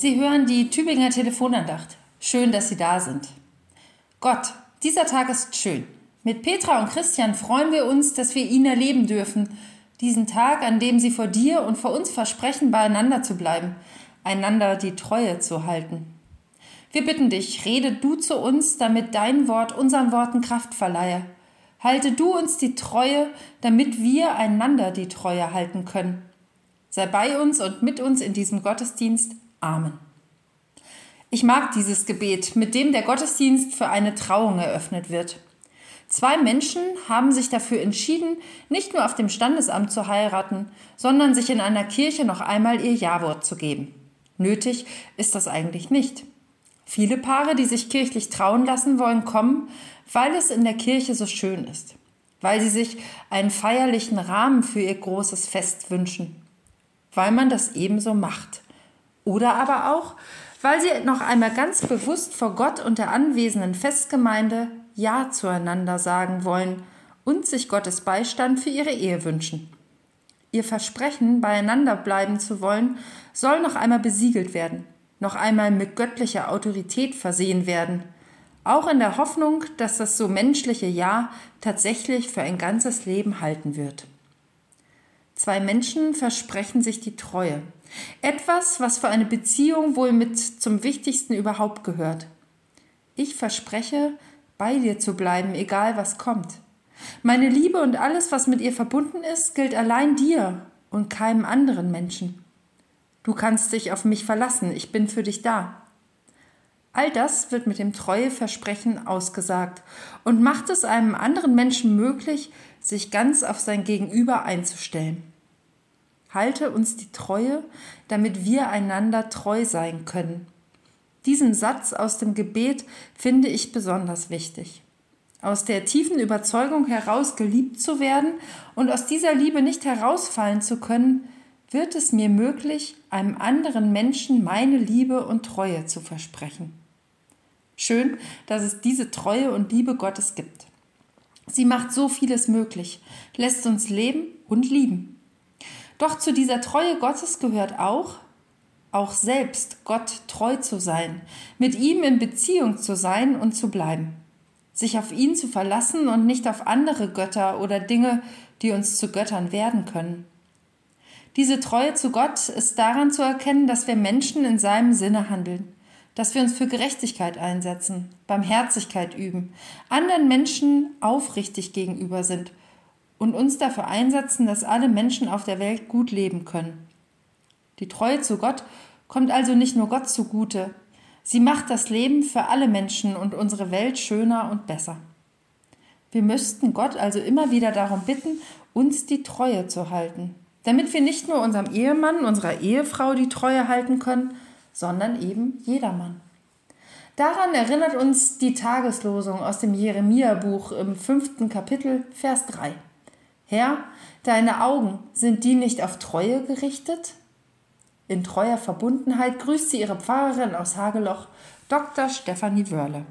Sie hören die Tübinger Telefonandacht. Schön, dass Sie da sind. Gott, dieser Tag ist schön. Mit Petra und Christian freuen wir uns, dass wir ihn erleben dürfen. Diesen Tag, an dem sie vor dir und vor uns versprechen, beieinander zu bleiben, einander die Treue zu halten. Wir bitten dich, rede du zu uns, damit dein Wort unseren Worten Kraft verleihe. Halte du uns die Treue, damit wir einander die Treue halten können. Sei bei uns und mit uns in diesem Gottesdienst. Amen. Ich mag dieses Gebet, mit dem der Gottesdienst für eine Trauung eröffnet wird. Zwei Menschen haben sich dafür entschieden, nicht nur auf dem Standesamt zu heiraten, sondern sich in einer Kirche noch einmal ihr Ja-Wort zu geben. Nötig ist das eigentlich nicht. Viele Paare, die sich kirchlich trauen lassen wollen, kommen, weil es in der Kirche so schön ist, weil sie sich einen feierlichen Rahmen für ihr großes Fest wünschen, weil man das ebenso macht. Oder aber auch, weil sie noch einmal ganz bewusst vor Gott und der anwesenden Festgemeinde Ja zueinander sagen wollen und sich Gottes Beistand für ihre Ehe wünschen. Ihr Versprechen, beieinander bleiben zu wollen, soll noch einmal besiegelt werden, noch einmal mit göttlicher Autorität versehen werden, auch in der Hoffnung, dass das so menschliche Ja tatsächlich für ein ganzes Leben halten wird. Zwei Menschen versprechen sich die Treue. Etwas, was für eine Beziehung wohl mit zum Wichtigsten überhaupt gehört. Ich verspreche, bei dir zu bleiben, egal was kommt. Meine Liebe und alles, was mit ihr verbunden ist, gilt allein dir und keinem anderen Menschen. Du kannst dich auf mich verlassen, ich bin für dich da. All das wird mit dem Treueversprechen ausgesagt und macht es einem anderen Menschen möglich, sich ganz auf sein Gegenüber einzustellen. Halte uns die Treue, damit wir einander treu sein können. Diesen Satz aus dem Gebet finde ich besonders wichtig. Aus der tiefen Überzeugung heraus geliebt zu werden und aus dieser Liebe nicht herausfallen zu können, wird es mir möglich, einem anderen Menschen meine Liebe und Treue zu versprechen. Schön, dass es diese Treue und Liebe Gottes gibt. Sie macht so vieles möglich, lässt uns leben und lieben. Doch zu dieser Treue Gottes gehört auch, auch selbst Gott treu zu sein, mit ihm in Beziehung zu sein und zu bleiben, sich auf ihn zu verlassen und nicht auf andere Götter oder Dinge, die uns zu Göttern werden können. Diese Treue zu Gott ist daran zu erkennen, dass wir Menschen in seinem Sinne handeln, dass wir uns für Gerechtigkeit einsetzen, Barmherzigkeit üben, anderen Menschen aufrichtig gegenüber sind und uns dafür einsetzen, dass alle Menschen auf der Welt gut leben können. Die Treue zu Gott kommt also nicht nur Gott zugute, sie macht das Leben für alle Menschen und unsere Welt schöner und besser. Wir müssten Gott also immer wieder darum bitten, uns die Treue zu halten, damit wir nicht nur unserem Ehemann, unserer Ehefrau die Treue halten können, sondern eben jedermann. Daran erinnert uns die Tageslosung aus dem Jeremia-Buch im fünften Kapitel, Vers 3. Herr, deine Augen, sind die nicht auf Treue gerichtet? In treuer Verbundenheit grüßt sie ihre Pfarrerin aus Hageloch, Dr. Stefanie Wörle.